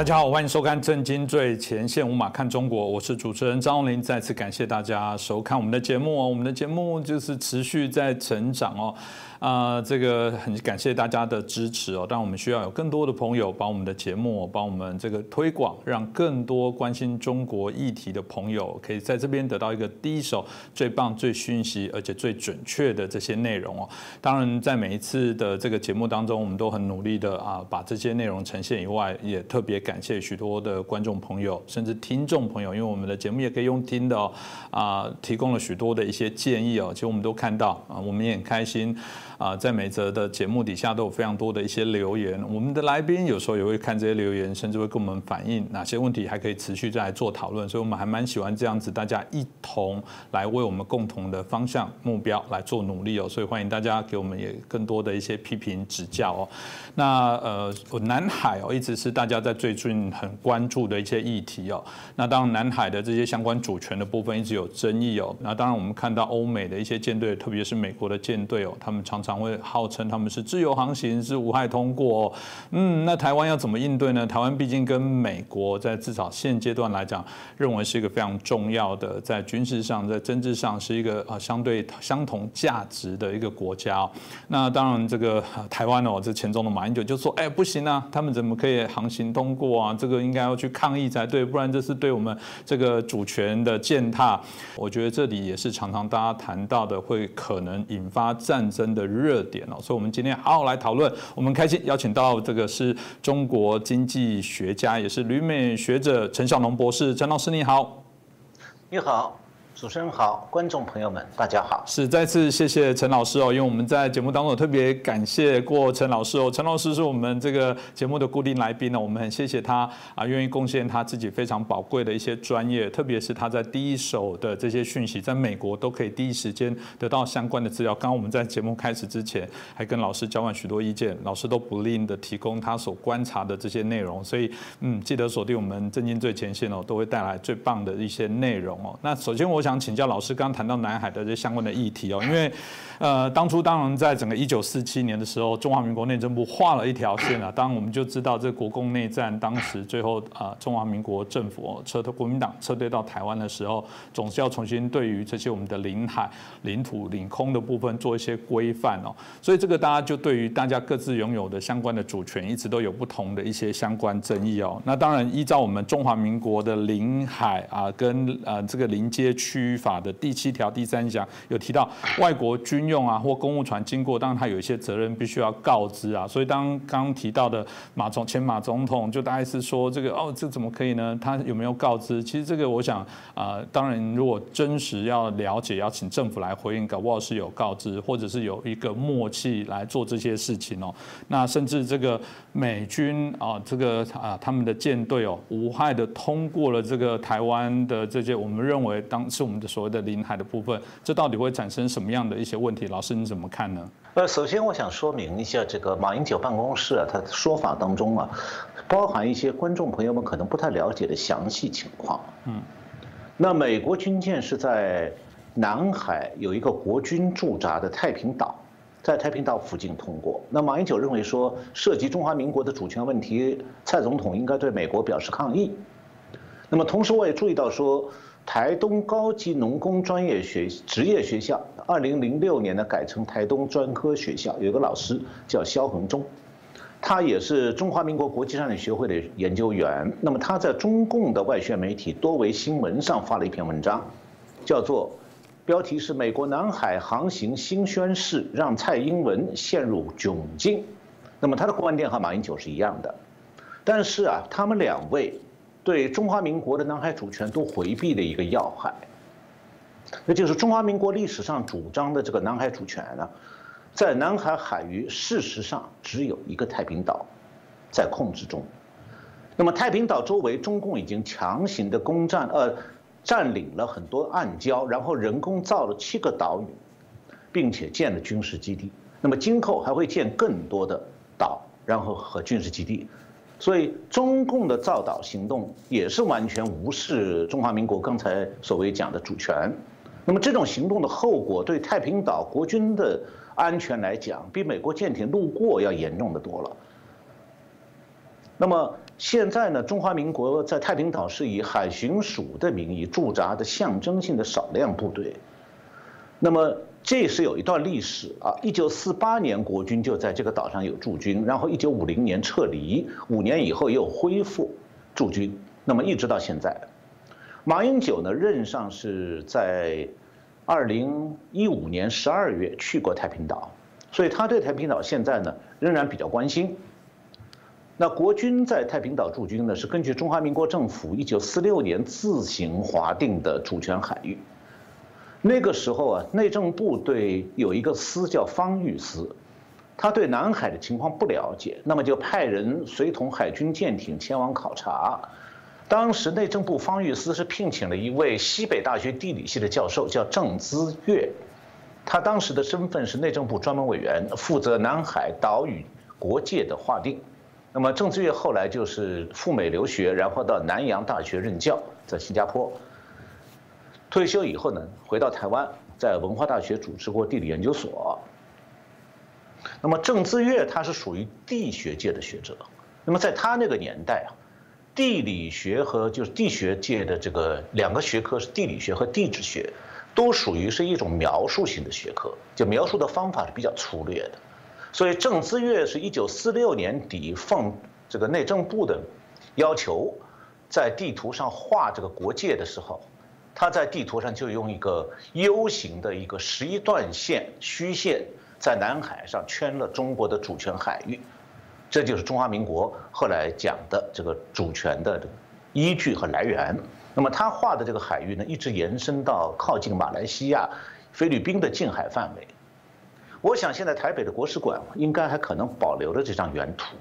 大家好，欢迎收看《震惊最前线》，无马看中国，我是主持人张荣林。再次感谢大家收看我们的节目哦，我们的节目就是持续在成长哦。啊，这个很感谢大家的支持哦。但我们需要有更多的朋友把我们的节目帮我们这个推广，让更多关心中国议题的朋友可以在这边得到一个第一手、最棒、最讯息，而且最准确的这些内容哦。当然，在每一次的这个节目当中，我们都很努力的啊，把这些内容呈现以外，也特别感谢许多的观众朋友，甚至听众朋友，因为我们的节目也可以用听的哦，啊，提供了许多的一些建议哦。其实我们都看到啊，我们也很开心。啊，在每则的节目底下都有非常多的一些留言，我们的来宾有时候也会看这些留言，甚至会跟我们反映哪些问题还可以持续再来做讨论，所以我们还蛮喜欢这样子，大家一同来为我们共同的方向目标来做努力哦，所以欢迎大家给我们也更多的一些批评指教哦。那呃，南海哦，一直是大家在最近很关注的一些议题哦。那当然，南海的这些相关主权的部分一直有争议哦。那当然，我们看到欧美的一些舰队，特别是美国的舰队哦，他们常常。会号称他们是自由航行，是无害通过。哦嗯，那台湾要怎么应对呢？台湾毕竟跟美国在至少现阶段来讲，认为是一个非常重要的，在军事上、在政治上是一个啊相对相同价值的一个国家。那当然，这个台湾哦，这前中的马英九就说：“哎，不行啊，他们怎么可以航行通过啊？这个应该要去抗议才对，不然这是对我们这个主权的践踏。”我觉得这里也是常常大家谈到的，会可能引发战争的。热点哦，所以我们今天好好来讨论。我们开心邀请到这个是中国经济学家，也是旅美学者陈小龙博士。陈老师你好，你好。主持人好，观众朋友们，大家好。是再次谢谢陈老师哦，因为我们在节目当中特别感谢过陈老师哦。陈老师是我们这个节目的固定来宾呢，我们很谢谢他啊，愿意贡献他自己非常宝贵的一些专业，特别是他在第一手的这些讯息，在美国都可以第一时间得到相关的资料。刚刚我们在节目开始之前还跟老师交换许多意见，老师都不吝的提供他所观察的这些内容，所以嗯，记得锁定我们震惊最前线哦，都会带来最棒的一些内容哦。那首先我想。想请教老师，刚刚谈到南海的这相关的议题哦，因为，呃，当初当然在整个一九四七年的时候，中华民国内政部画了一条线啊，当然我们就知道这国共内战当时最后啊，中华民国政府撤退，国民党撤退到台湾的时候，总是要重新对于这些我们的领海、领土、领空的部分做一些规范哦，所以这个大家就对于大家各自拥有的相关的主权，一直都有不同的一些相关争议哦。那当然依照我们中华民国的领海啊，跟呃这个临街区。域法的第七条第三项有提到，外国军用啊或公务船经过，当然他有一些责任必须要告知啊。所以当刚提到的马总前马总统，就大概是说这个哦，这怎么可以呢？他有没有告知？其实这个我想啊，当然如果真实要了解，要请政府来回应，搞不好是有告知，或者是有一个默契来做这些事情哦。那甚至这个美军啊，这个啊他们的舰队哦，无害的通过了这个台湾的这些，我们认为当是。我们的所谓的领海的部分，这到底会产生什么样的一些问题？老师你怎么看呢？呃，首先我想说明一下，这个马英九办公室啊，他的说法当中啊，包含一些观众朋友们可能不太了解的详细情况。嗯，那美国军舰是在南海有一个国军驻扎的太平岛，在太平岛附近通过。那马英九认为说，涉及中华民国的主权问题，蔡总统应该对美国表示抗议。那么同时我也注意到说。台东高级农工专业学职业学校，二零零六年呢改成台东专科学校，有个老师叫肖恒忠，他也是中华民国国际战略学会的研究员。那么他在中共的外宣媒体多维新闻上发了一篇文章，叫做标题是“美国南海航行新宣誓让蔡英文陷入窘境”。那么他的观点和马英九是一样的，但是啊，他们两位。对中华民国的南海主权都回避的一个要害，那就是中华民国历史上主张的这个南海主权呢，在南海海域事实上只有一个太平岛在控制中，那么太平岛周围中共已经强行的攻占呃占领了很多暗礁，然后人工造了七个岛屿，并且建了军事基地，那么今后还会建更多的岛，然后和军事基地。所以，中共的造岛行动也是完全无视中华民国刚才所谓讲的主权。那么，这种行动的后果对太平岛国军的安全来讲，比美国舰艇路过要严重的多了。那么，现在呢，中华民国在太平岛是以海巡署的名义驻扎的象征性的少量部队。那么这是有一段历史啊，一九四八年国军就在这个岛上有驻军，然后一九五零年撤离，五年以后又恢复驻军，那么一直到现在。马英九呢任上是在二零一五年十二月去过太平岛，所以他对太平岛现在呢仍然比较关心。那国军在太平岛驻军呢，是根据中华民国政府一九四六年自行划定的主权海域。那个时候啊，内政部对有一个司叫方玉司，他对南海的情况不了解，那么就派人随同海军舰艇前往考察。当时内政部方玉司是聘请了一位西北大学地理系的教授，叫郑资岳，他当时的身份是内政部专门委员，负责南海岛屿国界的划定。那么郑资岳后来就是赴美留学，然后到南洋大学任教，在新加坡。退休以后呢，回到台湾，在文化大学主持过地理研究所。那么郑资岳他是属于地学界的学者，那么在他那个年代啊，地理学和就是地学界的这个两个学科是地理学和地质学，都属于是一种描述性的学科，就描述的方法是比较粗略的。所以郑资岳是一九四六年底奉这个内政部的要求，在地图上画这个国界的时候，他在地图上就用一个 U 型的一个十一段线虚线，在南海上圈了中国的主权海域，这就是中华民国后来讲的这个主权的依据和来源。那么他画的这个海域呢，一直延伸到靠近马来西亚、菲律宾的近海范围。我想现在台北的国史馆应该还可能保留了这张原图。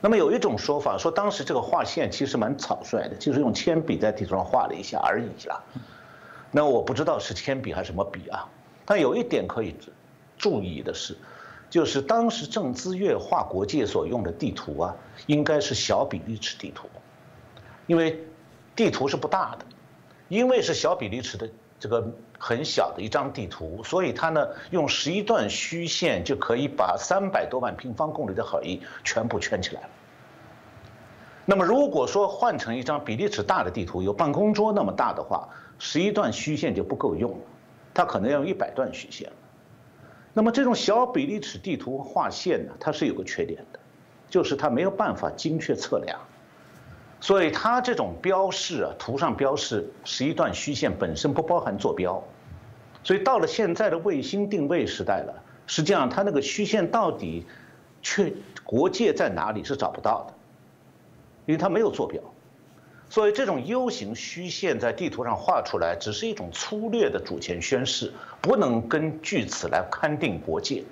那么有一种说法说，当时这个画线其实蛮草率的，就是用铅笔在地图上画了一下而已啦。那我不知道是铅笔还是什么笔啊。但有一点可以注意的是，就是当时郑资岳画国界所用的地图啊，应该是小比例尺地图，因为地图是不大的，因为是小比例尺的。这个很小的一张地图，所以它呢用十一段虚线就可以把三百多万平方公里的海域全部圈起来了。那么如果说换成一张比例尺大的地图，有办公桌那么大的话，十一段虚线就不够用了，它可能要用一百段虚线。那么这种小比例尺地图画线呢，它是有个缺点的，就是它没有办法精确测量。所以它这种标示啊，图上标示是一段虚线本身不包含坐标，所以到了现在的卫星定位时代了，实际上它那个虚线到底确国界在哪里是找不到的，因为它没有坐标，所以这种 U 型虚线在地图上画出来只是一种粗略的主权宣示，不能根据此来勘定国界。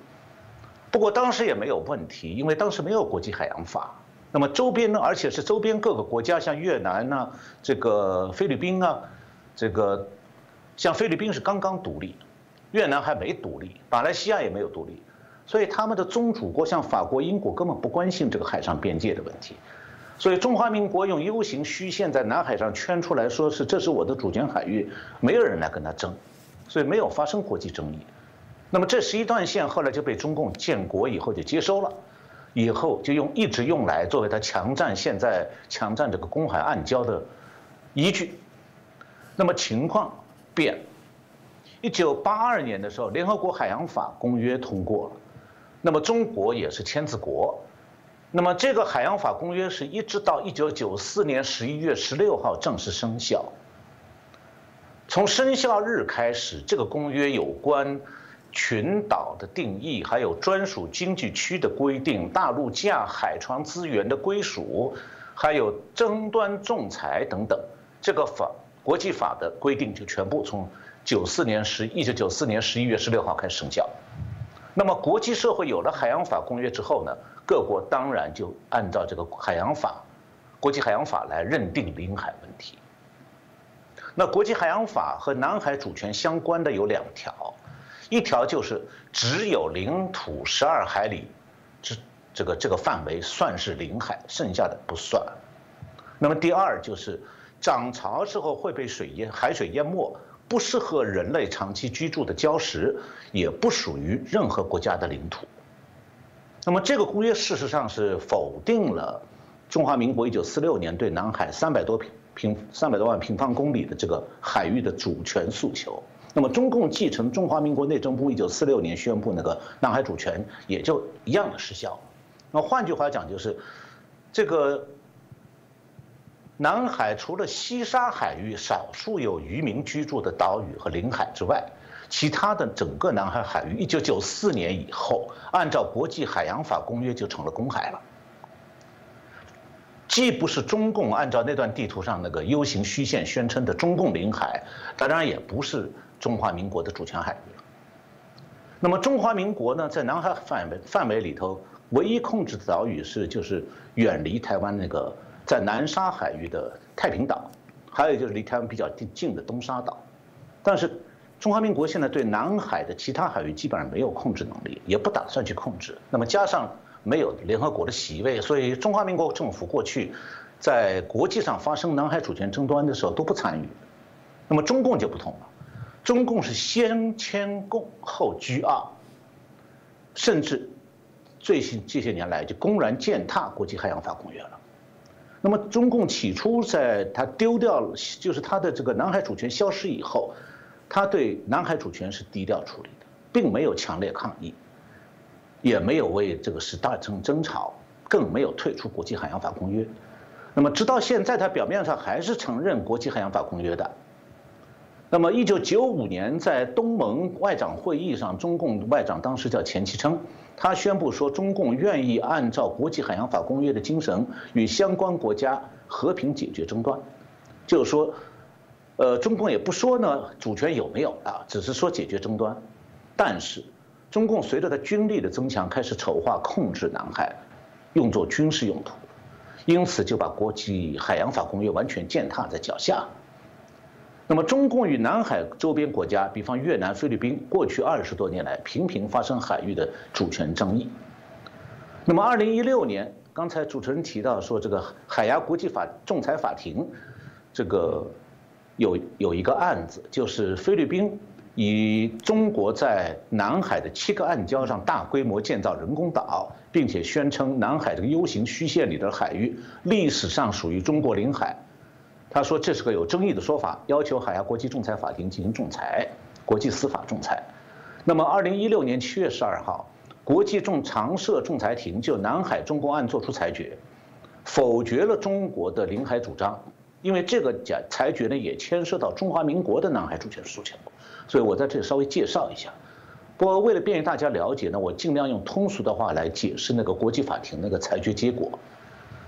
不过当时也没有问题，因为当时没有国际海洋法。那么周边呢，而且是周边各个国家，像越南呢，这个菲律宾啊，这个像菲律宾是刚刚独立，越南还没独立，马来西亚也没有独立，所以他们的宗主国像法国、英国根本不关心这个海上边界的问题，所以中华民国用 U 型虚线在南海上圈出来说是这是我的主权海域，没有人来跟他争，所以没有发生国际争议。那么这十一段线后来就被中共建国以后就接收了。以后就用一直用来作为他强占现在强占这个公海暗礁的依据。那么情况变，一九八二年的时候，联合国海洋法公约通过了，那么中国也是签字国。那么这个海洋法公约是一直到一九九四年十一月十六号正式生效。从生效日开始，这个公约有关。群岛的定义，还有专属经济区的规定，大陆架海床资源的归属，还有争端仲裁等等，这个法国际法的规定就全部从九四年十一九九四年十一月十六号开始生效。那么国际社会有了海洋法公约之后呢，各国当然就按照这个海洋法、国际海洋法来认定领海问题。那国际海洋法和南海主权相关的有两条。一条就是只有领土十二海里，这这个这个范围算是领海，剩下的不算。那么第二就是涨潮时候会被水淹，海水淹没，不适合人类长期居住的礁石，也不属于任何国家的领土。那么这个公约事实上是否定了中华民国一九四六年对南海三百多平平三百多万平方公里的这个海域的主权诉求。那么中共继承中华民国内政部一九四六年宣布那个南海主权，也就一样的失效。那换句话讲，就是这个南海除了西沙海域少数有渔民居住的岛屿和领海之外，其他的整个南海海域，一九九四年以后，按照国际海洋法公约就成了公海了。既不是中共按照那段地图上那个 U 型虚线宣称的中共领海，当然也不是中华民国的主权海域了。那么中华民国呢，在南海范围范围里头，唯一控制的岛屿是就是远离台湾那个在南沙海域的太平岛，还有就是离台湾比较近近的东沙岛。但是中华民国现在对南海的其他海域基本上没有控制能力，也不打算去控制。那么加上。没有联合国的席位，所以中华民国政府过去在国际上发生南海主权争端的时候都不参与。那么中共就不同了，中共是先签共后居二，甚至最近这些年来就公然践踏国际海洋法公约了。那么中共起初在他丢掉了，就是他的这个南海主权消失以后，他对南海主权是低调处理的，并没有强烈抗议。也没有为这个事大争争吵，更没有退出国际海洋法公约。那么直到现在，他表面上还是承认国际海洋法公约的。那么，一九九五年在东盟外长会议上，中共外长当时叫钱其琛，他宣布说，中共愿意按照国际海洋法公约的精神，与相关国家和平解决争端。就是说，呃，中共也不说呢主权有没有啊，只是说解决争端，但是。中共随着它军力的增强，开始筹划控制南海，用作军事用途，因此就把国际海洋法公约完全践踏在脚下。那么，中共与南海周边国家，比方越南、菲律宾，过去二十多年来频频发生海域的主权争议。那么，二零一六年，刚才主持人提到说，这个海牙国际法仲裁法庭，这个有有一个案子，就是菲律宾。以中国在南海的七个暗礁上大规模建造人工岛，并且宣称南海这个 U 型虚线里的海域历史上属于中国领海，他说这是个有争议的说法，要求海牙国际仲裁法庭进行仲裁，国际司法仲裁。那么，二零一六年七月十二号，国际仲常设仲裁庭就南海中公案作出裁决，否决了中国的领海主张，因为这个裁裁决呢也牵涉到中华民国的南海主权诉求。所以我在这里稍微介绍一下，不过为了便于大家了解呢，我尽量用通俗的话来解释那个国际法庭那个裁决结果。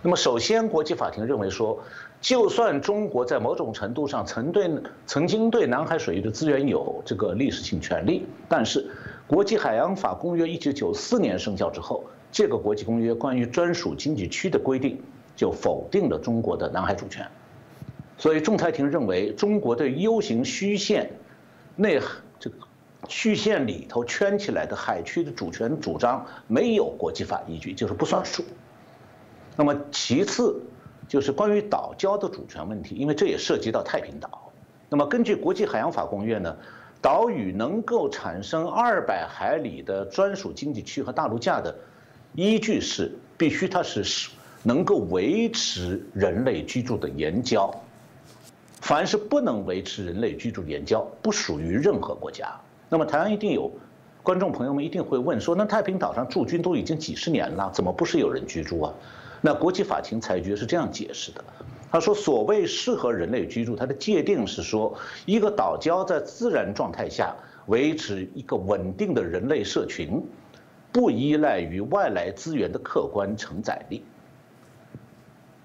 那么首先，国际法庭认为说，就算中国在某种程度上曾对曾经对南海水域的资源有这个历史性权利，但是国际海洋法公约一九九四年生效之后，这个国际公约关于专属经济区的规定就否定了中国的南海主权。所以仲裁庭认为，中国对 U 型虚线。内这个虚线里头圈起来的海区的主权主张没有国际法依据，就是不算数。那么其次就是关于岛礁的主权问题，因为这也涉及到太平岛。那么根据国际海洋法公约呢，岛屿能够产生二百海里的专属经济区和大陆架的依据是必须它是能够维持人类居住的岩礁。凡是不能维持人类居住岩礁，不属于任何国家。那么台湾一定有观众朋友们一定会问说：那太平岛上驻军都已经几十年了，怎么不是有人居住啊？那国际法庭裁决是这样解释的：他说，所谓适合人类居住，它的界定是说，一个岛礁在自然状态下维持一个稳定的人类社群，不依赖于外来资源的客观承载力。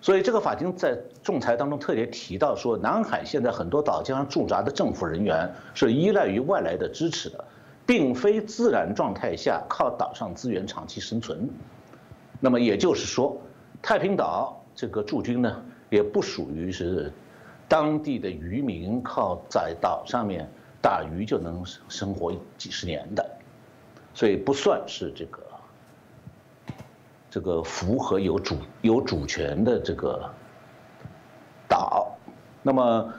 所以，这个法庭在仲裁当中特别提到说，南海现在很多岛礁上驻扎的政府人员是依赖于外来的支持的，并非自然状态下靠岛上资源长期生存。那么也就是说，太平岛这个驻军呢，也不属于是当地的渔民靠在岛上面打鱼就能生活几十年的，所以不算是这个。这个符合有主有主权的这个岛，那么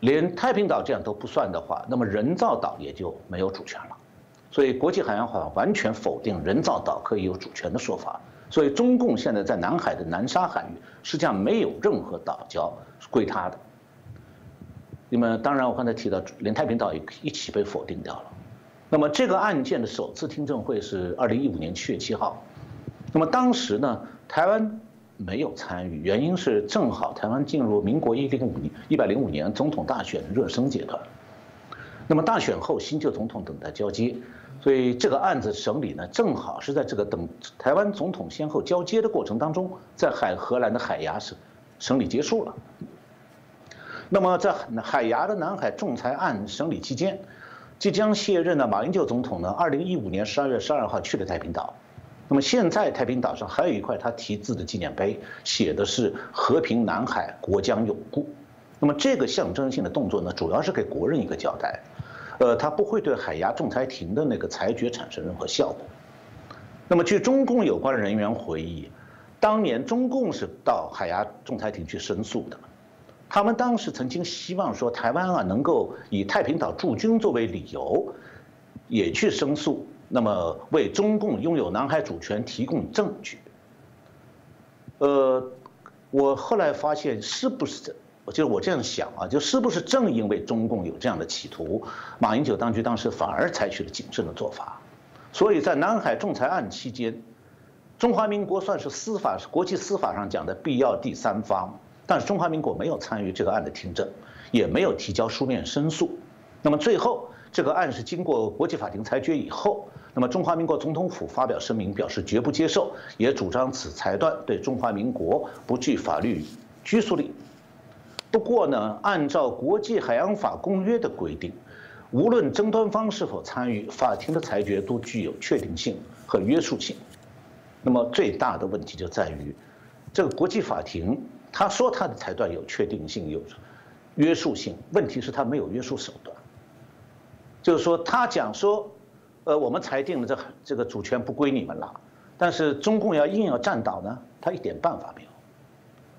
连太平岛这样都不算的话，那么人造岛也就没有主权了。所以国际海洋法完全否定人造岛可以有主权的说法。所以中共现在在南海的南沙海域实际上没有任何岛礁归他的。那么当然，我刚才提到连太平岛也一起被否定掉了。那么这个案件的首次听证会是二零一五年七月七号。那么当时呢，台湾没有参与，原因是正好台湾进入民国一零五年一百零五年总统大选热身阶段。那么大选后，新旧总统等待交接，所以这个案子审理呢，正好是在这个等台湾总统先后交接的过程当中，在海荷兰的海牙审审理结束了。那么在海牙的南海仲裁案审理期间，即将卸任的马英九总统呢，二零一五年十二月十二号去了太平岛。那么现在太平岛上还有一块他题字的纪念碑，写的是“和平南海，国将永固”。那么这个象征性的动作呢，主要是给国人一个交代。呃，它不会对海牙仲裁庭的那个裁决产生任何效果。那么，据中共有关人员回忆，当年中共是到海牙仲裁庭去申诉的，他们当时曾经希望说，台湾啊能够以太平岛驻军作为理由，也去申诉，那么为中共拥有南海主权提供证据。呃，我后来发现是不是？就是我这样想啊，就是不是正因为中共有这样的企图，马英九当局当时反而采取了谨慎的做法，所以在南海仲裁案期间，中华民国算是司法国际司法上讲的必要第三方，但是中华民国没有参与这个案的听证，也没有提交书面申诉。那么最后这个案是经过国际法庭裁决以后，那么中华民国总统府发表声明表示绝不接受，也主张此裁断对中华民国不具法律拘束力。不过呢，按照国际海洋法公约的规定，无论争端方是否参与，法庭的裁决都具有确定性和约束性。那么最大的问题就在于，这个国际法庭他说他的裁断有确定性、有约束性，问题是他没有约束手段。就是说，他讲说，呃，我们裁定了这这个主权不归你们了，但是中共要硬要占岛呢，他一点办法没有。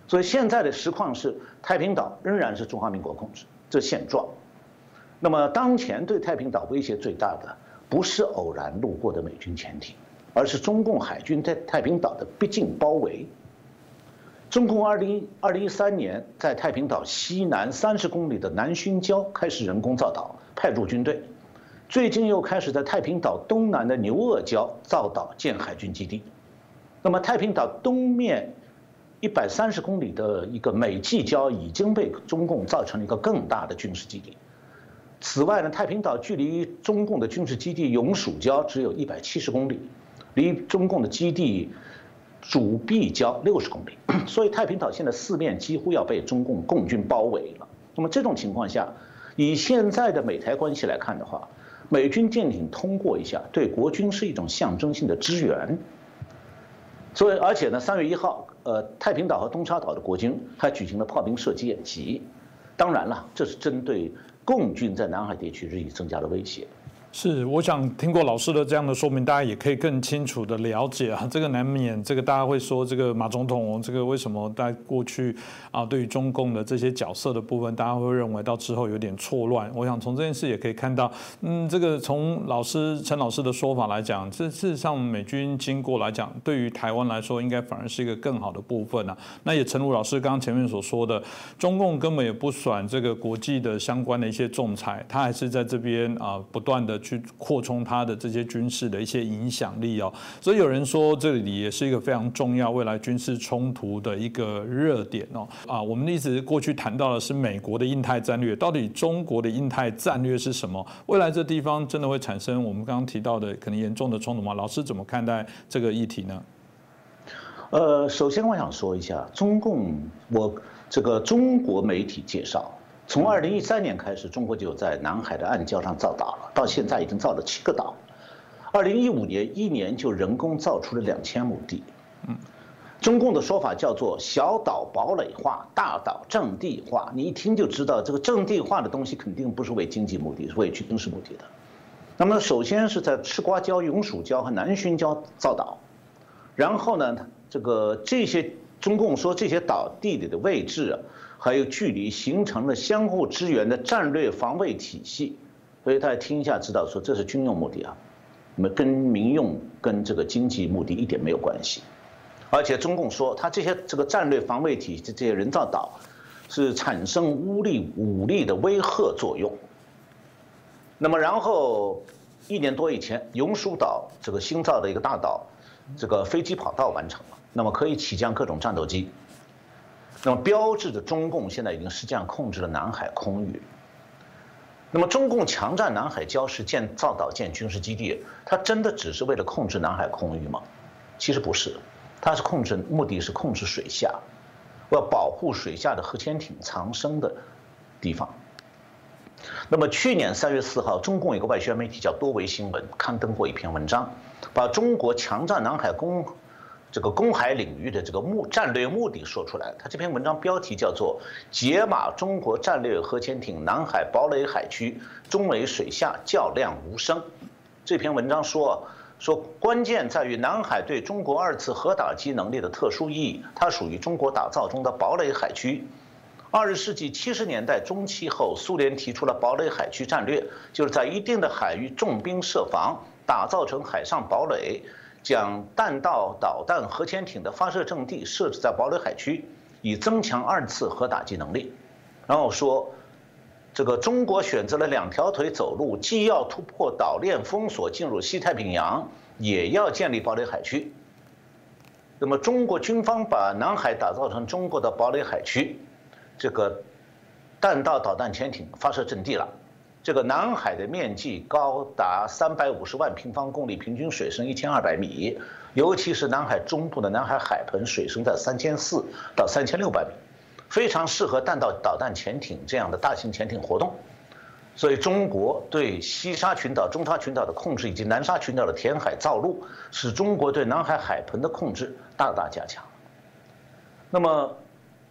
所以现在的实况是，太平岛仍然是中华民国控制，这现状。那么当前对太平岛威胁最大的，不是偶然路过的美军潜艇，而是中共海军在太平岛的逼近包围。中共二零二零一三年在太平岛西南三十公里的南薰礁开始人工造岛，派驻军队。最近又开始在太平岛东南的牛轭礁造岛建海军基地。那么太平岛东面。一百三十公里的一个美济礁已经被中共造成了一个更大的军事基地。此外呢，太平岛距离中共的军事基地永暑礁只有一百七十公里，离中共的基地主臂礁六十公里，所以太平岛现在四面几乎要被中共共军包围了。那么这种情况下，以现在的美台关系来看的话，美军舰艇通过一下，对国军是一种象征性的支援。所以，而且呢，三月一号。呃，太平岛和东沙岛的国军还举行了炮兵射击演习，当然了，这是针对共军在南海地区日益增加的威胁。是，我想听过老师的这样的说明，大家也可以更清楚的了解啊。这个难免，这个大家会说，这个马总统，这个为什么在过去啊，对于中共的这些角色的部分，大家会认为到之后有点错乱。我想从这件事也可以看到，嗯，这个从老师陈老师的说法来讲，这事实上美军经过来讲，对于台湾来说，应该反而是一个更好的部分啊。那也诚如老师刚刚前面所说的，中共根本也不选这个国际的相关的一些仲裁，他还是在这边啊不断的。去扩充它的这些军事的一些影响力哦，所以有人说这里也是一个非常重要未来军事冲突的一个热点哦啊，我们一直过去谈到的是美国的印太战略，到底中国的印太战略是什么？未来这地方真的会产生我们刚刚提到的可能严重的冲突吗？老师怎么看待这个议题呢？呃，首先我想说一下中共，我这个中国媒体介绍。从二零一三年开始，中国就在南海的暗礁上造岛了，到现在已经造了七个岛。二零一五年一年就人工造出了两千亩地。嗯，中共的说法叫做“小岛堡垒化，大岛阵地化”。你一听就知道，这个阵地化的东西肯定不是为经济目的，是为军事目的的。那么，首先是在赤瓜礁、永暑礁和南薰礁造岛，然后呢，这个这些中共说这些岛地里的位置啊。还有距离形成了相互支援的战略防卫体系，所以大家听一下知道说这是军用目的啊，那么跟民用跟这个经济目的一点没有关系。而且中共说，它这些这个战略防卫体系这些人造岛，是产生武力武力的威吓作用。那么然后一年多以前，永暑岛这个新造的一个大岛，这个飞机跑道完成了，那么可以起降各种战斗机。那么标志着中共现在已经实际上控制了南海空域。那么中共强占南海礁石建造岛建军事基地，它真的只是为了控制南海空域吗？其实不是，它是控制目的是控制水下，要保护水下的核潜艇藏身的地方。那么去年三月四号，中共一个外宣媒体叫多维新闻刊登过一篇文章，把中国强占南海公。这个公海领域的这个目战略目的说出来，他这篇文章标题叫做“解码中国战略核潜艇南海堡垒海区，中美水下较量无声”。这篇文章说，说关键在于南海对中国二次核打击能力的特殊意义，它属于中国打造中的堡垒海区。二十世纪七十年代中期后，苏联提出了堡垒海区战略，就是在一定的海域重兵设防，打造成海上堡垒。将弹道导弹核潜艇的发射阵地设置在堡垒海区，以增强二次核打击能力。然后说，这个中国选择了两条腿走路，既要突破岛链封锁进入西太平洋，也要建立堡垒海区。那么中国军方把南海打造成中国的堡垒海区，这个弹道导弹潜艇发射阵地了。这个南海的面积高达三百五十万平方公里，平均水深一千二百米，尤其是南海中部的南海海盆，水深在三千四到三千六百米，非常适合弹道导弹潜艇这样的大型潜艇活动。所以，中国对西沙群岛、中沙群岛的控制，以及南沙群岛的填海造陆，使中国对南海海盆的控制大大加强。那么，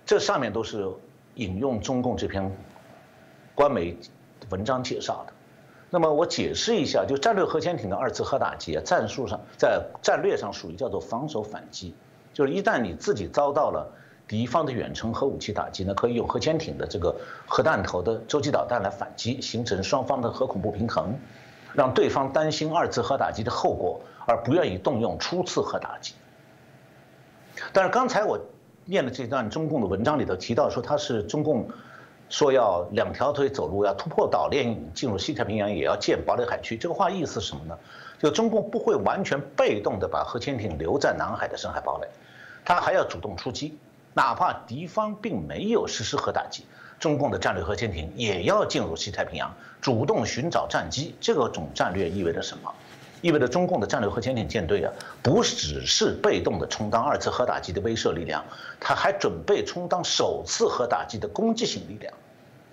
这上面都是引用中共这篇官媒。文章介绍的，那么我解释一下，就战略核潜艇的二次核打击，战术上在战略上属于叫做防守反击，就是一旦你自己遭到了敌方的远程核武器打击呢，可以用核潜艇的这个核弹头的洲际导弹来反击，形成双方的核恐怖平衡，让对方担心二次核打击的后果，而不愿意动用初次核打击。但是刚才我念的这段中共的文章里头提到说，它是中共。说要两条腿走路，要突破岛链进入西太平洋，也要建堡垒海区。这个话意思是什么呢？就中共不会完全被动的把核潜艇留在南海的深海堡垒，他还要主动出击，哪怕敌方并没有实施核打击，中共的战略核潜艇也要进入西太平洋，主动寻找战机。这个种战略意味着什么？意味着中共的战略核潜艇舰队啊，不只是被动的充当二次核打击的威慑力量，他还准备充当首次核打击的攻击性力量。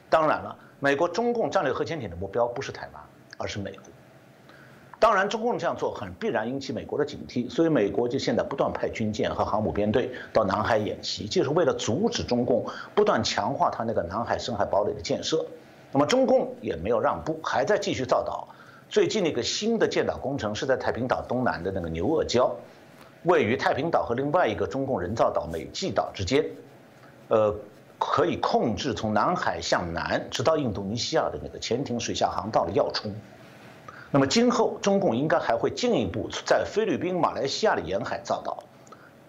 当然了，美国中共战略核潜艇的目标不是台湾，而是美国。当然，中共这样做很必然引起美国的警惕，所以美国就现在不断派军舰和航母编队到南海演习，就是为了阻止中共不断强化他那个南海深海堡垒的建设。那么中共也没有让步，还在继续造岛。最近那个新的建岛工程是在太平岛东南的那个牛轭礁，位于太平岛和另外一个中共人造岛美济岛之间，呃。可以控制从南海向南直到印度尼西亚的那个潜艇水下航道的要冲。那么今后中共应该还会进一步在菲律宾、马来西亚的沿海造岛。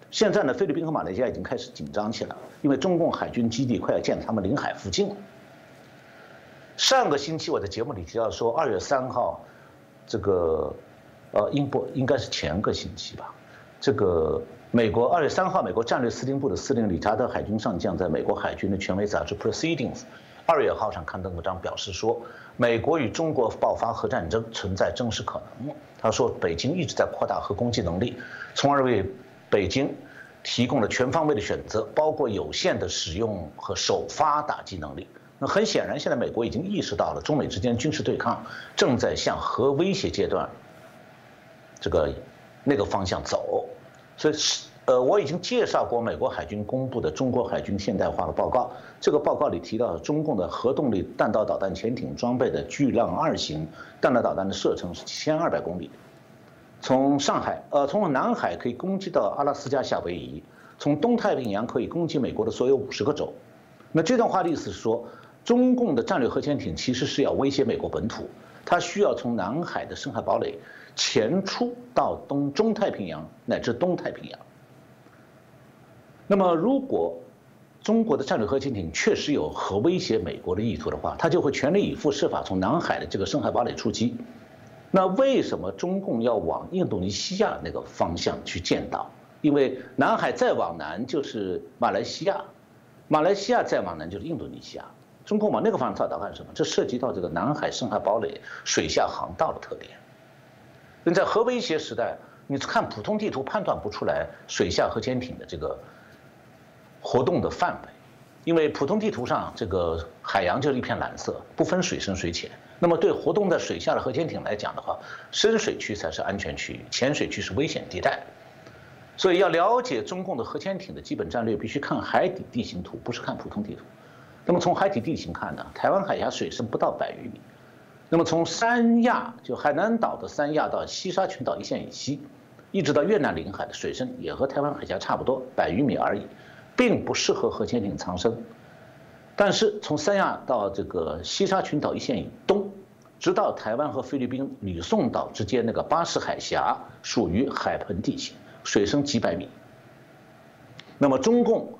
现在呢，菲律宾和马来西亚已经开始紧张起来，因为中共海军基地快要建他们领海附近了。上个星期我在节目里提到说，二月三号，这个呃，应不应该是前个星期吧？这个。美国二月三号，美国战略司令部的司令理查德海军上将在美国海军的权威杂志《Proceedings》二月号上刊登文章，表示说，美国与中国爆发核战争存在真实可能。他说，北京一直在扩大核攻击能力，从而为北京提供了全方位的选择，包括有限的使用和首发打击能力。那很显然，现在美国已经意识到了中美之间军事对抗正在向核威胁阶段这个那个方向走。所以是呃，我已经介绍过美国海军公布的中国海军现代化的报告。这个报告里提到，中共的核动力弹道导弹潜艇装备的巨浪二型弹道导弹的射程是七千二百公里，从上海呃，从南海可以攻击到阿拉斯加、夏威夷，从东太平洋可以攻击美国的所有五十个州。那这段话的意思是说，中共的战略核潜艇其实是要威胁美国本土，它需要从南海的深海堡垒。前出到东中太平洋乃至东太平洋，那么如果中国的战略核潜艇确实有核威胁美国的意图的话，它就会全力以赴设法从南海的这个深海堡垒出击。那为什么中共要往印度尼西亚那个方向去建岛？因为南海再往南就是马来西亚，马来西亚再往南就是印度尼西亚。中共往那个方向造岛干什么？这涉及到这个南海深海堡垒水下航道的特点。那在核威胁时代，你看普通地图判断不出来水下核潜艇的这个。活动的范围，因为普通地图上这个海洋就是一片蓝色，不分水深水浅。那么对活动在水下的核潜艇来讲的话，深水区才是安全区域，浅水区是危险地带。所以要了解中共的核潜艇的基本战略，必须看海底地形图，不是看普通地图。那么从海底地形看呢，台湾海峡水深不到百余米。那么从三亚，就海南岛的三亚到西沙群岛一线以西，一直到越南领海的水深也和台湾海峡差不多，百余米而已。并不适合核潜艇藏身，但是从三亚到这个西沙群岛一线以东，直到台湾和菲律宾吕宋岛之间那个巴士海峡，属于海盆地形，水深几百米。那么中共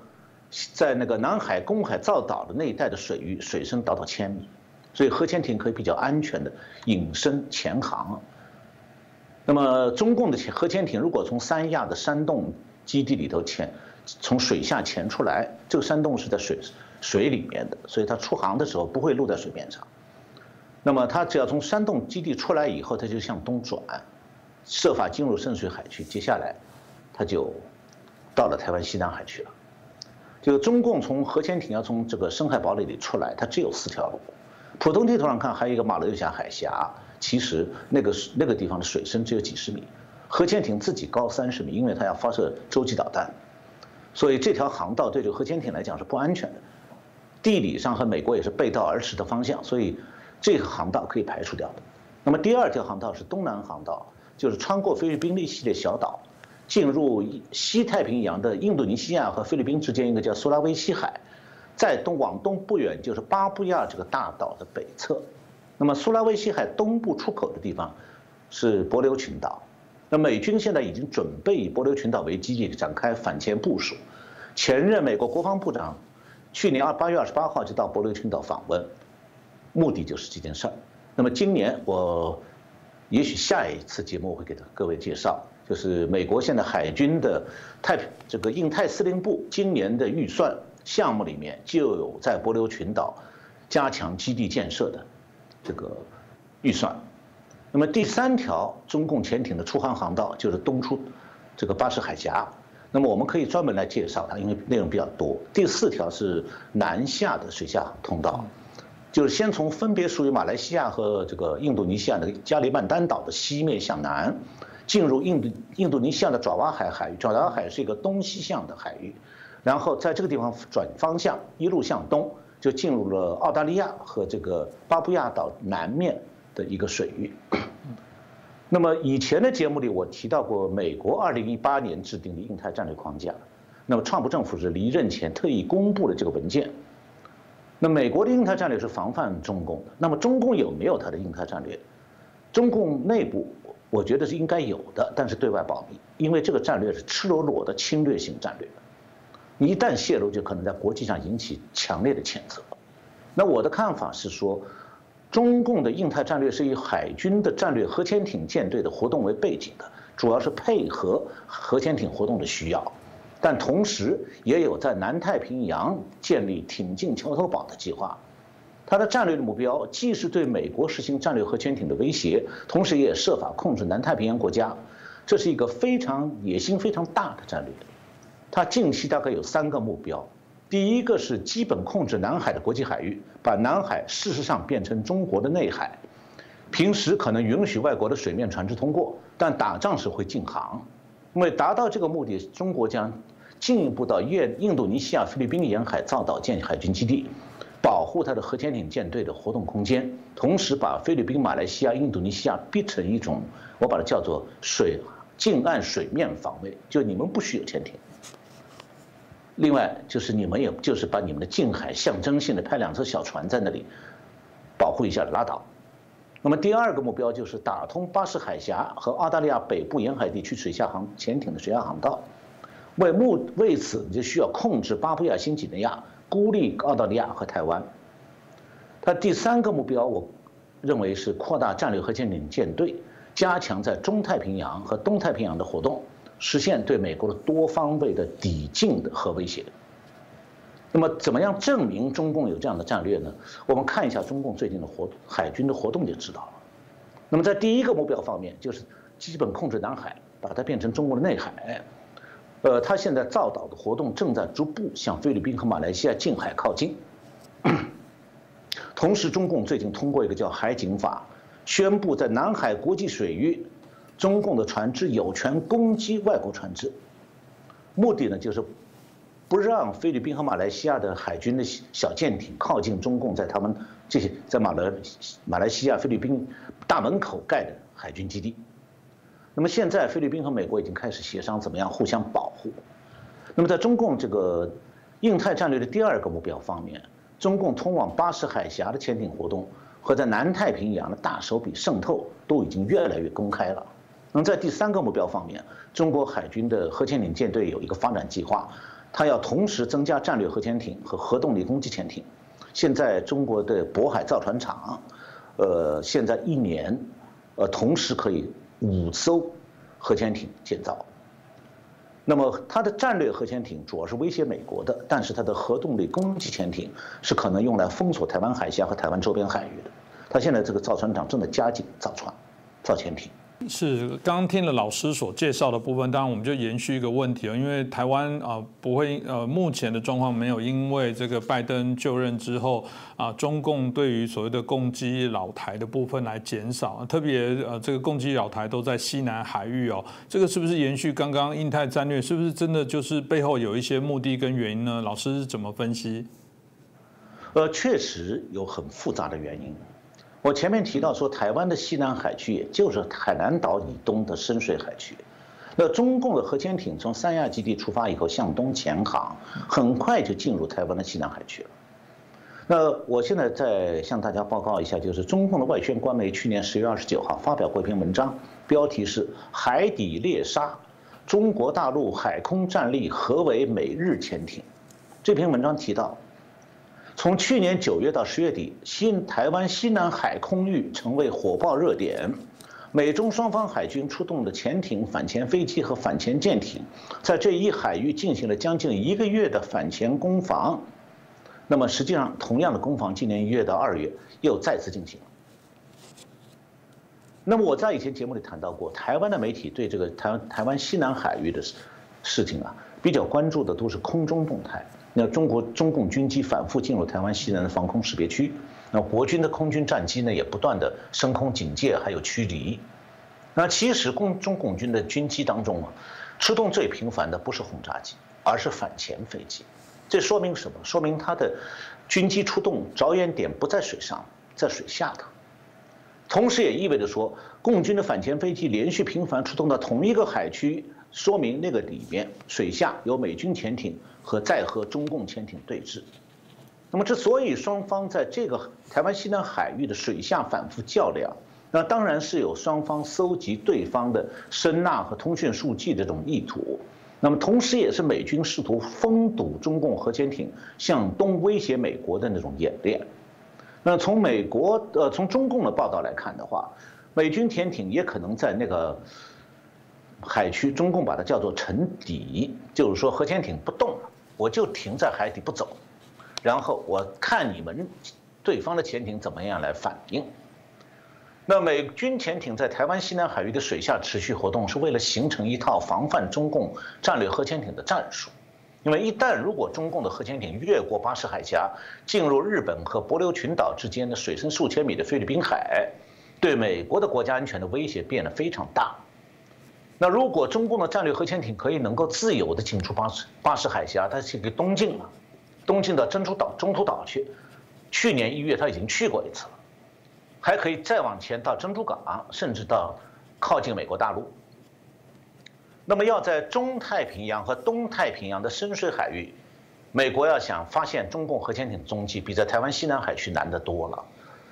在那个南海、公海造岛的那一带的水域，水深达到千米，所以核潜艇可以比较安全的隐身潜航。那么中共的核潜艇如果从三亚的山洞基地里头潜，从水下潜出来，这个山洞是在水水里面的，所以它出航的时候不会露在水面上。那么它只要从山洞基地出来以后，它就向东转，设法进入深水海区，接下来它就到了台湾西南海去了。就中共从核潜艇要从这个深海堡垒里出来，它只有四条路。普通地图上看还有一个马六甲海峡，其实那个那个地方的水深只有几十米，核潜艇自己高三十米，因为它要发射洲际导弹。所以这条航道对这个核潜艇来讲是不安全的，地理上和美国也是背道而驰的方向，所以这个航道可以排除掉的。那么第二条航道是东南航道，就是穿过菲律宾一系列小岛，进入西太平洋的印度尼西亚和菲律宾之间一个叫苏拉威西海，在东往东不远就是巴布亚这个大岛的北侧。那么苏拉威西海东部出口的地方是帛琉群岛。那美军现在已经准备以帛琉群岛为基地展开反潜部署。前任美国国防部长去年二八月二十八号就到帛琉群岛访问，目的就是这件事儿。那么今年我也许下一次节目会给各位介绍，就是美国现在海军的太平这个印太司令部今年的预算项目里面就有在帛琉群岛加强基地建设的这个预算。那么第三条中共潜艇的出航航道就是东出这个巴士海峡，那么我们可以专门来介绍它，因为内容比较多。第四条是南下的水下通道，就是先从分别属于马来西亚和这个印度尼西亚的加里曼丹岛的西面向南，进入印度印度尼西亚的爪哇海海域。爪哇海是一个东西向的海域，然后在这个地方转方向，一路向东，就进入了澳大利亚和这个巴布亚岛南面。的一个水域。那么以前的节目里我提到过，美国2018年制定的印太战略框架。那么川普政府是离任前特意公布了这个文件。那美国的印太战略是防范中共的。那么中共有没有它的印太战略？中共内部我觉得是应该有的，但是对外保密，因为这个战略是赤裸裸的侵略性战略。一旦泄露，就可能在国际上引起强烈的谴责。那我的看法是说。中共的印太战略是以海军的战略核潜艇舰队的活动为背景的，主要是配合核潜艇活动的需要，但同时也有在南太平洋建立挺进桥头堡的计划。它的战略的目标既是对美国实行战略核潜艇的威胁，同时也设法控制南太平洋国家。这是一个非常野心非常大的战略。它近期大概有三个目标。第一个是基本控制南海的国际海域，把南海事实上变成中国的内海，平时可能允许外国的水面船只通过，但打仗时会禁航。为达到这个目的，中国将进一步到印印度尼西亚、菲律宾沿海造岛建海军基地，保护它的核潜艇舰队的活动空间，同时把菲律宾、马来西亚、印度尼西亚逼成一种，我把它叫做水近岸水面防卫，就你们不许有潜艇。另外就是你们也就是把你们的近海象征性的派两艘小船在那里保护一下拉倒。那么第二个目标就是打通巴士海峡和澳大利亚北部沿海地区水下航潜艇的水下航道。为目为此就需要控制巴布亚新几内亚、孤立澳大利亚和台湾。它第三个目标，我认为是扩大战略核潜艇舰队，加强在中太平洋和东太平洋的活动，实现对美国的多方位的抵近的核威胁。那么，怎么样证明中共有这样的战略呢？我们看一下中共最近的活海军的活动就知道了。那么，在第一个目标方面，就是基本控制南海，把它变成中国的内海。呃，他现在造岛的活动正在逐步向菲律宾和马来西亚近海靠近。同时，中共最近通过一个叫《海警法》，宣布在南海国际水域，中共的船只有权攻击外国船只，目的呢就是不让菲律宾和马来西亚的海军的小舰艇靠近中共在他们这些在马来马来西亚、菲律宾大门口盖的海军基地。那么现在，菲律宾和美国已经开始协商怎么样互相保护。那么在中共这个印太战略的第二个目标方面，中共通往巴士海峡的潜艇活动和在南太平洋的大手笔渗透都已经越来越公开了。那么在第三个目标方面，中国海军的核潜艇舰队有一个发展计划，它要同时增加战略核潜艇和核动力攻击潜艇。现在中国的渤海造船厂，呃，现在一年，呃，同时可以。五艘核潜艇建造，那么它的战略核潜艇主要是威胁美国的，但是它的核动力攻击潜艇是可能用来封锁台湾海峡和台湾周边海域的。它现在这个造船厂正在加紧造船、造潜艇。是刚刚听了老师所介绍的部分，当然我们就延续一个问题了，因为台湾啊不会呃目前的状况没有因为这个拜登就任之后啊中共对于所谓的攻击老台的部分来减少，特别呃这个攻击老台都在西南海域哦，这个是不是延续刚刚印太战略？是不是真的就是背后有一些目的跟原因呢？老师是怎么分析？呃，确实有很复杂的原因。我前面提到说，台湾的西南海区也就是海南岛以东的深水海区。那中共的核潜艇从三亚基地出发以后向东潜航，很快就进入台湾的西南海区了。那我现在再向大家报告一下，就是中共的外宣官媒去年十月二十九号发表过一篇文章，标题是《海底猎杀：中国大陆海空战力何为美日潜艇》。这篇文章提到。从去年九月到十月底，西台湾西南海空域成为火爆热点，美中双方海军出动的潜艇、反潜飞机和反潜舰艇，在这一海域进行了将近一个月的反潜攻防。那么，实际上同样的攻防，今年一月到二月又再次进行。那么我在以前节目里谈到过，台湾的媒体对这个台湾台湾西南海域的事事情啊，比较关注的都是空中动态。那中国中共军机反复进入台湾西南的防空识别区，那国军的空军战机呢也不断的升空警戒，还有驱离。那其实共中共军的军机当中啊，出动最频繁的不是轰炸机，而是反潜飞机。这说明什么？说明它的军机出动着眼点不在水上，在水下的。同时也意味着说，共军的反潜飞机连续频繁出动到同一个海区，说明那个里面水下有美军潜艇。和在和中共潜艇对峙，那么之所以双方在这个台湾西南海域的水下反复较量，那当然是有双方搜集对方的声呐和通讯数据这种意图，那么同时也是美军试图封堵中共核潜艇向东威胁美国的那种演练。那从美国呃从中共的报道来看的话，美军潜艇也可能在那个。海区，中共把它叫做沉底，就是说核潜艇不动，我就停在海底不走，然后我看你们对方的潜艇怎么样来反应。那美军潜艇在台湾西南海域的水下持续活动，是为了形成一套防范中共战略核潜艇的战术。因为一旦如果中共的核潜艇越过巴士海峡，进入日本和帛琉群岛之间的水深数千米的菲律宾海，对美国的国家安全的威胁变得非常大。那如果中共的战略核潜艇可以能够自由地进出巴士巴士海峡，它是一个东进了，东进到珍珠岛、中途岛去。去年一月他已经去过一次了，还可以再往前到珍珠港，甚至到靠近美国大陆。那么要在中太平洋和东太平洋的深水海域，美国要想发现中共核潜艇踪迹，比在台湾西南海区难得多了。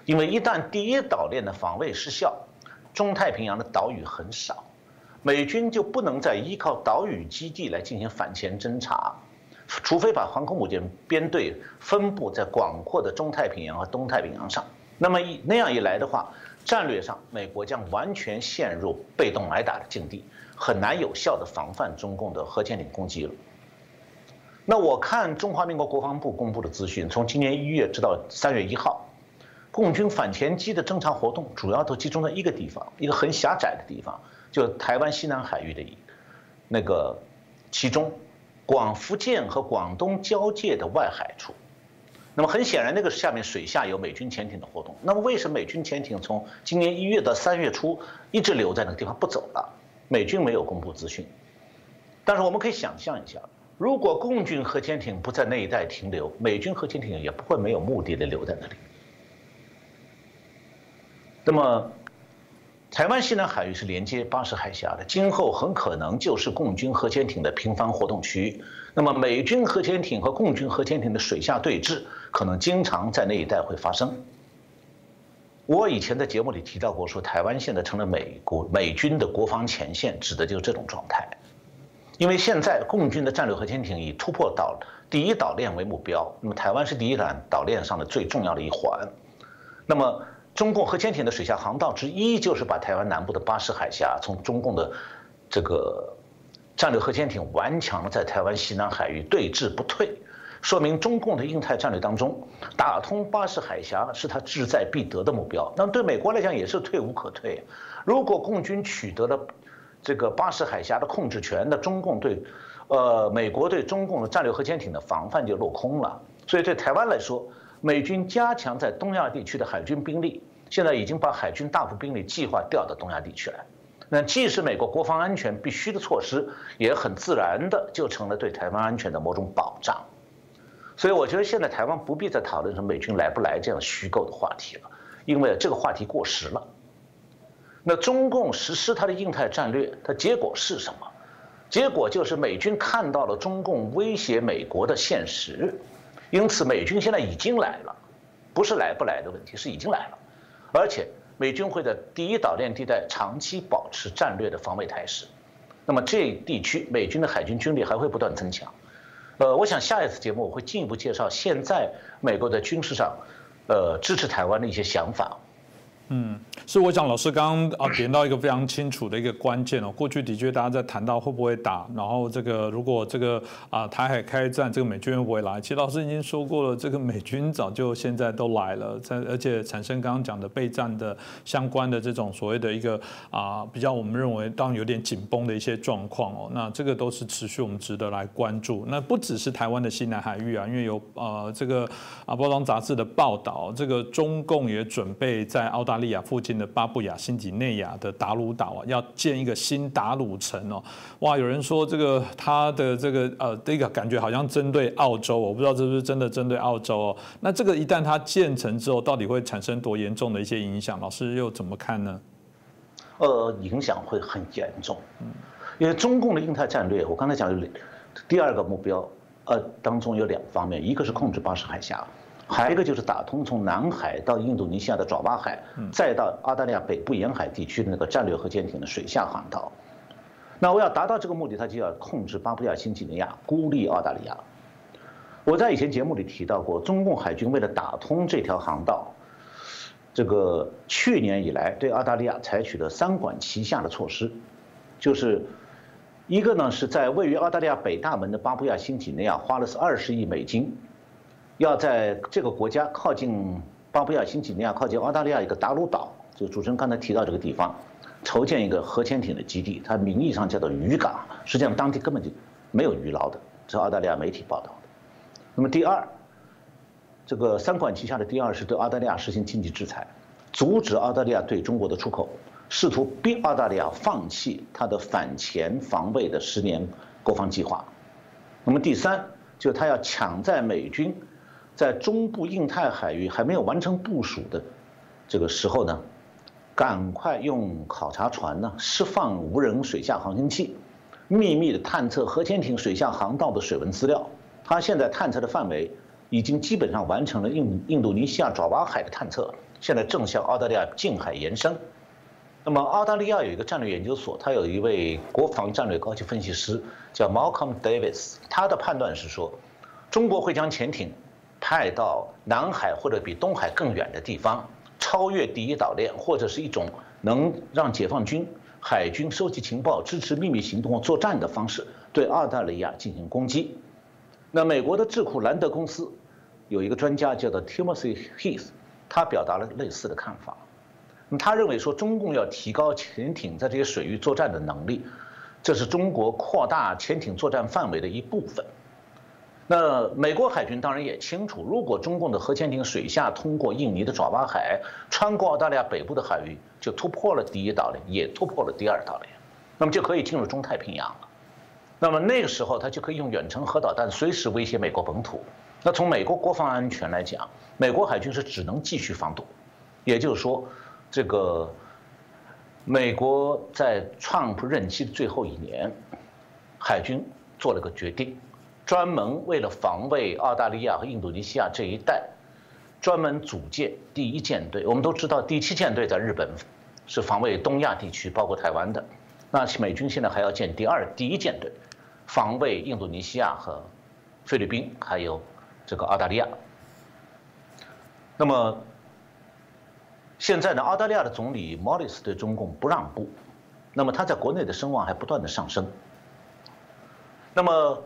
因为一旦第一岛链的防卫失效，中太平洋的岛屿很少。美军就不能再依靠岛屿基地来进行反潜侦察，除非把航空母舰编队分布在广阔的中太平洋和东太平洋上。那么一那样一来的话，战略上美国将完全陷入被动挨打的境地，很难有效的防范中共的核潜艇攻击了。那我看中华民国国防部公布的资讯，从今年一月直到三月一号，共军反潜机的侦察活动主要都集中在一个地方，一个很狭窄的地方。就台湾西南海域的，那个其中，广福建和广东交界的外海处，那么很显然，那个下面水下有美军潜艇的活动。那么为什么美军潜艇从今年一月到三月初一直留在那个地方不走了？美军没有公布资讯，但是我们可以想象一下，如果共军核潜艇不在那一带停留，美军核潜艇也不会没有目的的留在那里。那么。台湾西南海域是连接巴士海峡的，今后很可能就是共军核潜艇的频繁活动区域。那么，美军核潜艇和共军核潜艇的水下对峙，可能经常在那一带会发生。我以前在节目里提到过，说台湾现在成了美国美军的国防前线，指的就是这种状态。因为现在共军的战略核潜艇以突破岛第一岛链为目标，那么台湾是第一岛岛链上的最重要的一环。那么。中共核潜艇的水下航道之一，就是把台湾南部的巴士海峡从中共的这个战略核潜艇顽强在台湾西南海域对峙不退，说明中共的印太战略当中，打通巴士海峡是他志在必得的目标。那么对美国来讲也是退无可退。如果共军取得了这个巴士海峡的控制权，那中共对，呃，美国对中共的战略核潜艇的防范就落空了。所以对台湾来说，美军加强在东亚地区的海军兵力。现在已经把海军大部兵力计划调到东亚地区来，那既是美国国防安全必须的措施，也很自然的就成了对台湾安全的某种保障。所以我觉得现在台湾不必再讨论什么美军来不来这样虚构的话题了，因为这个话题过时了。那中共实施它的印太战略，它结果是什么？结果就是美军看到了中共威胁美国的现实，因此美军现在已经来了，不是来不来的问题，是已经来了。而且美军会在第一岛链地带长期保持战略的防卫态势，那么这地区美军的海军军力还会不断增强。呃，我想下一次节目我会进一步介绍现在美国在军事上，呃，支持台湾的一些想法。嗯，是我想老师刚刚啊点到一个非常清楚的一个关键哦。过去的确大家在谈到会不会打，然后这个如果这个啊台海开战，这个美军会不会来？其实老师已经说过了，这个美军早就现在都来了，在而且产生刚刚讲的备战的相关的这种所谓的一个啊比较我们认为当然有点紧绷的一些状况哦。那这个都是持续我们值得来关注。那不只是台湾的西南海域啊，因为有呃这个啊包装杂志的报道，这个中共也准备在澳大。利亚附近的巴布亚新几内亚的达鲁岛啊，要建一个新达鲁城哦。哇，有人说这个他的这个呃，这个感觉好像针对澳洲，我不知道是不是真的针对澳洲哦。那这个一旦它建成之后，到底会产生多严重的一些影响？老师又怎么看呢？呃，影响会很严重，因为中共的印太战略，我刚才讲的第二个目标，呃，当中有两方面，一个是控制巴士海峡。还有一个就是打通从南海到印度尼西亚的爪哇海，再到澳大利亚北部沿海地区的那个战略核潜艇的水下航道。那我要达到这个目的，他就要控制巴布亚新几内亚，孤立澳大利亚。我在以前节目里提到过，中共海军为了打通这条航道，这个去年以来对澳大利亚采取了三管齐下的措施，就是一个呢是在位于澳大利亚北大门的巴布亚新几内亚花了是二十亿美金。要在这个国家靠近巴布亚新几内亚、靠近澳大利亚一个达鲁岛，就主持人刚才提到这个地方，筹建一个核潜艇的基地，它名义上叫做渔港，实际上当地根本就没有渔捞的，这是澳大利亚媒体报道的。那么第二，这个三管齐下的第二是对澳大利亚实行经济制裁，阻止澳大利亚对中国的出口，试图逼澳大利亚放弃它的反潜防卫的十年国防计划。那么第三，就是他要抢在美军。在中部印太海域还没有完成部署的这个时候呢，赶快用考察船呢释放无人水下航行器，秘密的探测核潜艇水下航道的水文资料。他现在探测的范围已经基本上完成了印印度尼西亚爪哇海的探测，现在正向澳大利亚近海延伸。那么澳大利亚有一个战略研究所，他有一位国防战略高级分析师叫 Malcolm Davis，他的判断是说，中国会将潜艇派到南海或者比东海更远的地方，超越第一岛链，或者是一种能让解放军海军收集情报、支持秘密行动或作战的方式，对澳大利亚进行攻击。那美国的智库兰德公司有一个专家叫做 Timothy Heath，他表达了类似的看法。他认为说，中共要提高潜艇在这些水域作战的能力，这是中国扩大潜艇作战范围的一部分。那美国海军当然也清楚，如果中共的核潜艇水下通过印尼的爪哇海，穿过澳大利亚北部的海域，就突破了第一岛链，也突破了第二岛链，那么就可以进入中太平洋了。那么那个时候，他就可以用远程核导弹随时威胁美国本土。那从美国国防安全来讲，美国海军是只能继续防堵，也就是说。这个美国在川普任期的最后一年，海军做了个决定，专门为了防卫澳大利亚和印度尼西亚这一带，专门组建第一舰队。我们都知道，第七舰队在日本是防卫东亚地区，包括台湾的。那美军现在还要建第二、第一舰队，防卫印度尼西亚和菲律宾，还有这个澳大利亚。那么。现在呢，澳大利亚的总理莫里斯对中共不让步，那么他在国内的声望还不断的上升。那么，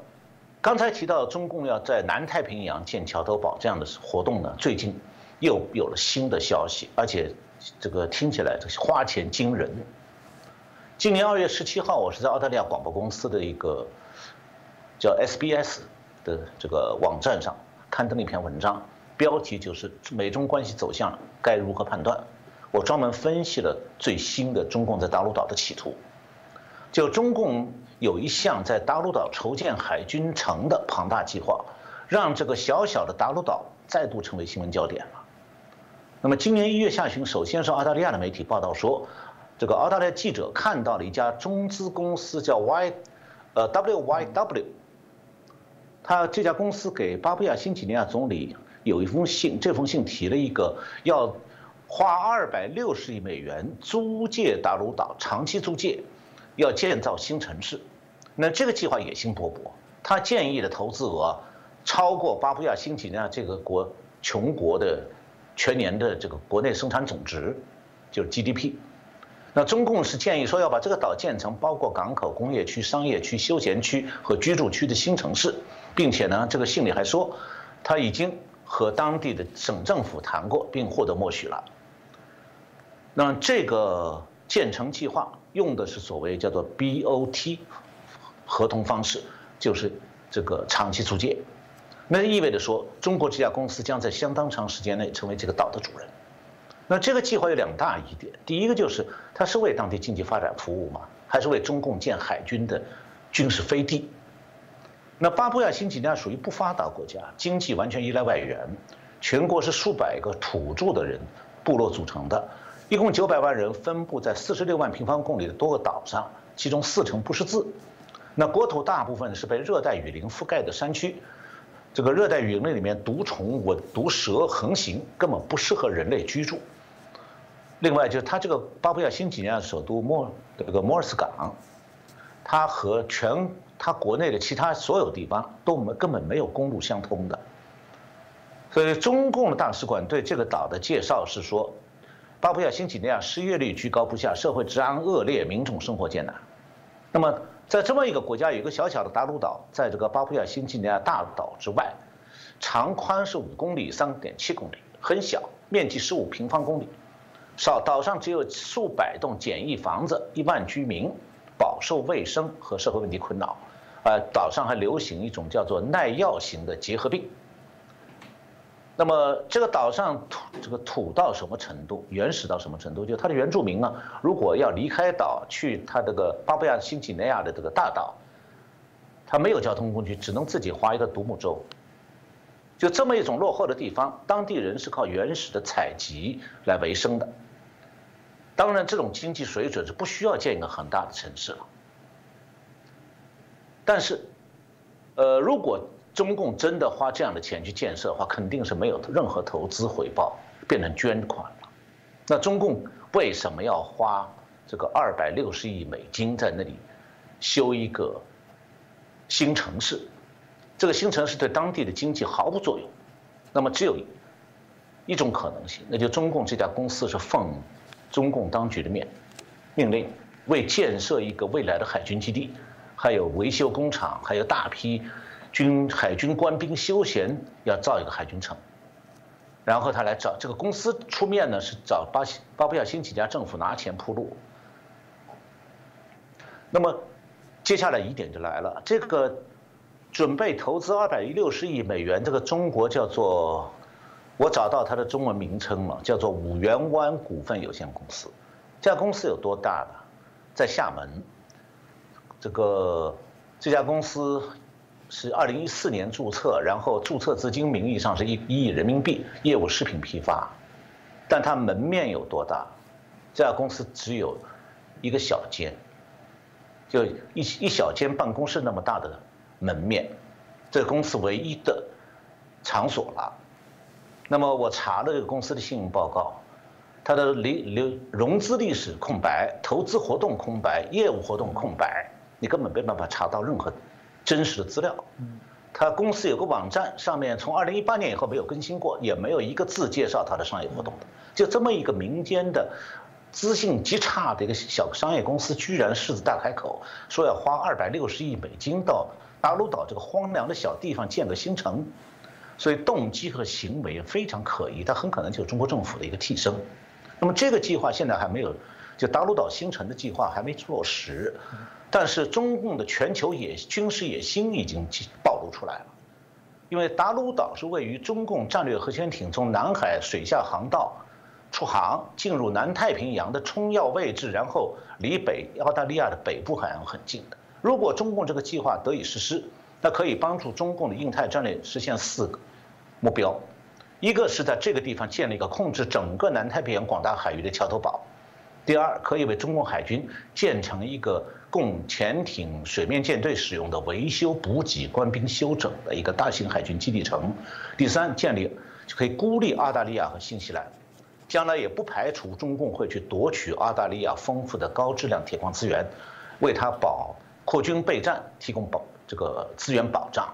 刚才提到中共要在南太平洋建桥头堡这样的活动呢，最近又有了新的消息，而且这个听起来这花钱惊人。今年二月十七号，我是在澳大利亚广播公司的一个叫 SBS 的这个网站上刊登了一篇文章。标题就是美中关系走向该如何判断？我专门分析了最新的中共在大陆岛的企图。就中共有一项在达鲁岛筹建海军城的庞大计划，让这个小小的达鲁岛再度成为新闻焦点了。那么今年一月下旬，首先是澳大利亚的媒体报道说，这个澳大利亚记者看到了一家中资公司叫 Y，呃 WYW，他这家公司给巴布亚新几内亚总理。有一封信，这封信提了一个要花二百六十亿美元租借达鲁岛，长期租借，要建造新城市。那这个计划野心勃勃，他建议的投资额超过巴布亚新几内亚这个国穷国的全年的这个国内生产总值，就是 GDP。那中共是建议说要把这个岛建成包括港口、工业区、商业区、休闲区和居住区的新城市，并且呢，这个信里还说他已经。和当地的省政府谈过，并获得默许了。那这个建成计划用的是所谓叫做 BOT 合同方式，就是这个长期租借。那意味着说，中国这家公司将在相当长时间内成为这个岛的主人。那这个计划有两大疑点：第一个就是它是为当地经济发展服务吗？还是为中共建海军的军事飞地？那巴布亚新几内亚属于不发达国家，经济完全依赖外援，全国是数百个土著的人部落组成的，一共九百万人分布在四十六万平方公里的多个岛上，其中四成不识字。那国土大部分是被热带雨林覆盖的山区，这个热带雨林里面毒虫、蚊毒蛇横行，根本不适合人类居住。另外，就是它这个巴布亚新几内亚首都莫这个莫尔斯港，它和全它国内的其他所有地方都没根本没有公路相通的，所以中共的大使馆对这个岛的介绍是说，巴布亚新几内亚失业率居高不下，社会治安恶劣，民众生活艰难。那么在这么一个国家，有一个小小的大陆岛，在这个巴布亚新几内亚大岛之外，长宽是五公里，三点七公里，很小，面积十五平方公里，少岛上只有数百栋简易房子，一万居民，饱受卫生和社会问题困扰。呃，岛上还流行一种叫做耐药型的结核病。那么这个岛上土这个土到什么程度，原始到什么程度？就它的原住民呢，如果要离开岛去它这个巴布亚新几内亚的这个大岛，他没有交通工具，只能自己划一个独木舟。就这么一种落后的地方，当地人是靠原始的采集来维生的。当然，这种经济水准是不需要建一个很大的城市了。但是，呃，如果中共真的花这样的钱去建设的话，肯定是没有任何投资回报，变成捐款了。那中共为什么要花这个二百六十亿美金在那里修一个新城市，这个新城市对当地的经济毫无作用。那么只有一种可能性，那就中共这家公司是奉中共当局的面命令，为建设一个未来的海军基地，还有维修工厂，还有大批军海军官兵休闲，要造一个海军城。然后他来找这个公司出面呢，是找巴西巴布亚新几内亚政府拿钱铺路。那么接下来疑点就来了，这个准备投资二百一六十亿美元，这个中国叫做，我找到它的中文名称了，叫做五缘湾股份有限公司。这家公司有多大呢？在厦门。这个这家公司。是二零一四年注册，然后注册资金名义上是一一亿人民币，业务食品批发，但它门面有多大？这家公司只有一个小间，就一一小间办公室那么大的门面，这公司唯一的场所了。那么我查了这个公司的信用报告，它的历流融资历史空白，投资活动空白，业务活动空白，你根本没办法查到任何。真实的资料，他公司有个网站，上面从二零一八年以后没有更新过，也没有一个字介绍他的商业活动的，就这么一个民间的资信极差的一个小商业公司，居然狮子大开口说要花二百六十亿美金到达鲁岛这个荒凉的小地方建个新城，所以动机和行为非常可疑，他很可能就是中国政府的一个替身。那么这个计划现在还没有，就达鲁岛新城的计划还没落实。但是中共的全球野军事野心已经暴露出来了，因为达鲁岛是位于中共战略核潜艇从南海水下航道出航进入南太平洋的冲要位置，然后离北澳大利亚的北部海岸很近的。如果中共这个计划得以实施，那可以帮助中共的印太战略实现四个目标：一个是在这个地方建立一个控制整个南太平洋广大海域的桥头堡；第二，可以为中共海军建成一个。供潜艇、水面舰队使用的维修、补给、官兵休整的一个大型海军基地城。第三，建立就可以孤立澳大利亚和新西兰，将来也不排除中共会去夺取澳大利亚丰富的高质量铁矿资源，为它保扩军备战提供保这个资源保障。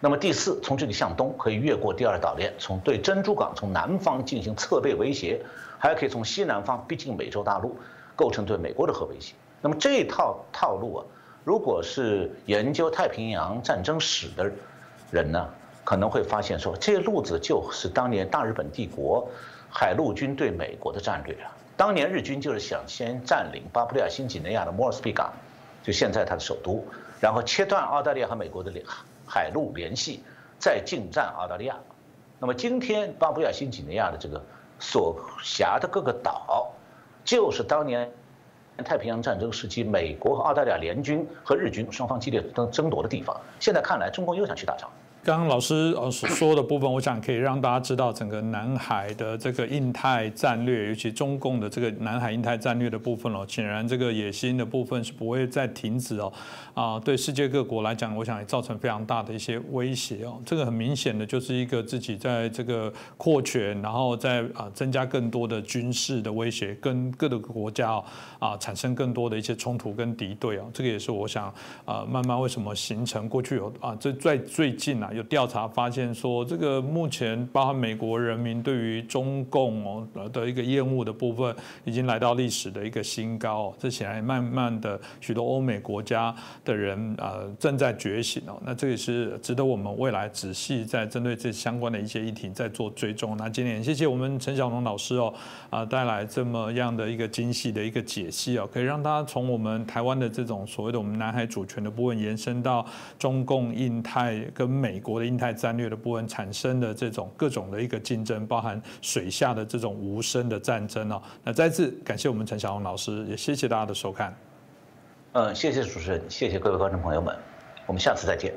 那么第四，从这里向东可以越过第二岛链，从对珍珠港从南方进行侧背威胁，还可以从西南方逼近美洲大陆，构成对美国的核威胁。那么这套套路啊，如果是研究太平洋战争史的人呢，可能会发现说，这路子就是当年大日本帝国海陆军对美国的战略啊。当年日军就是想先占领巴布亚新几内亚的莫尔斯比港，就现在它的首都，然后切断澳大利亚和美国的联海陆联系，再进占澳大利亚。那么今天巴布亚新几内亚的这个所辖的各个岛，就是当年。太平洋战争时期，美国和澳大利亚联军和日军双方激烈争争夺的地方，现在看来，中共又想去打仗。刚刚老师呃所说的部分，我想可以让大家知道整个南海的这个印太战略，尤其中共的这个南海印太战略的部分哦，显然这个野心的部分是不会再停止哦，啊，对世界各国来讲，我想也造成非常大的一些威胁哦。这个很明显的就是一个自己在这个扩权，然后在啊增加更多的军事的威胁，跟各个国家哦啊产生更多的一些冲突跟敌对哦。这个也是我想啊慢慢为什么形成过去有啊这在最近啊。有调查发现说，这个目前包含美国人民对于中共哦的一个厌恶的部分，已经来到历史的一个新高。这显然慢慢的，许多欧美国家的人啊正在觉醒哦。那这也是值得我们未来仔细在针对这相关的一些议题在做追踪。那今天谢谢我们陈小龙老师哦啊带来这么样的一个精细的一个解析哦，可以让大家从我们台湾的这种所谓的我们南海主权的部分延伸到中共、印太跟美。国的印太战略的部分产生的这种各种的一个竞争，包含水下的这种无声的战争哦。那再次感谢我们陈晓红老师，也谢谢大家的收看。嗯，谢谢主持人，谢谢各位观众朋友们，我们下次再见。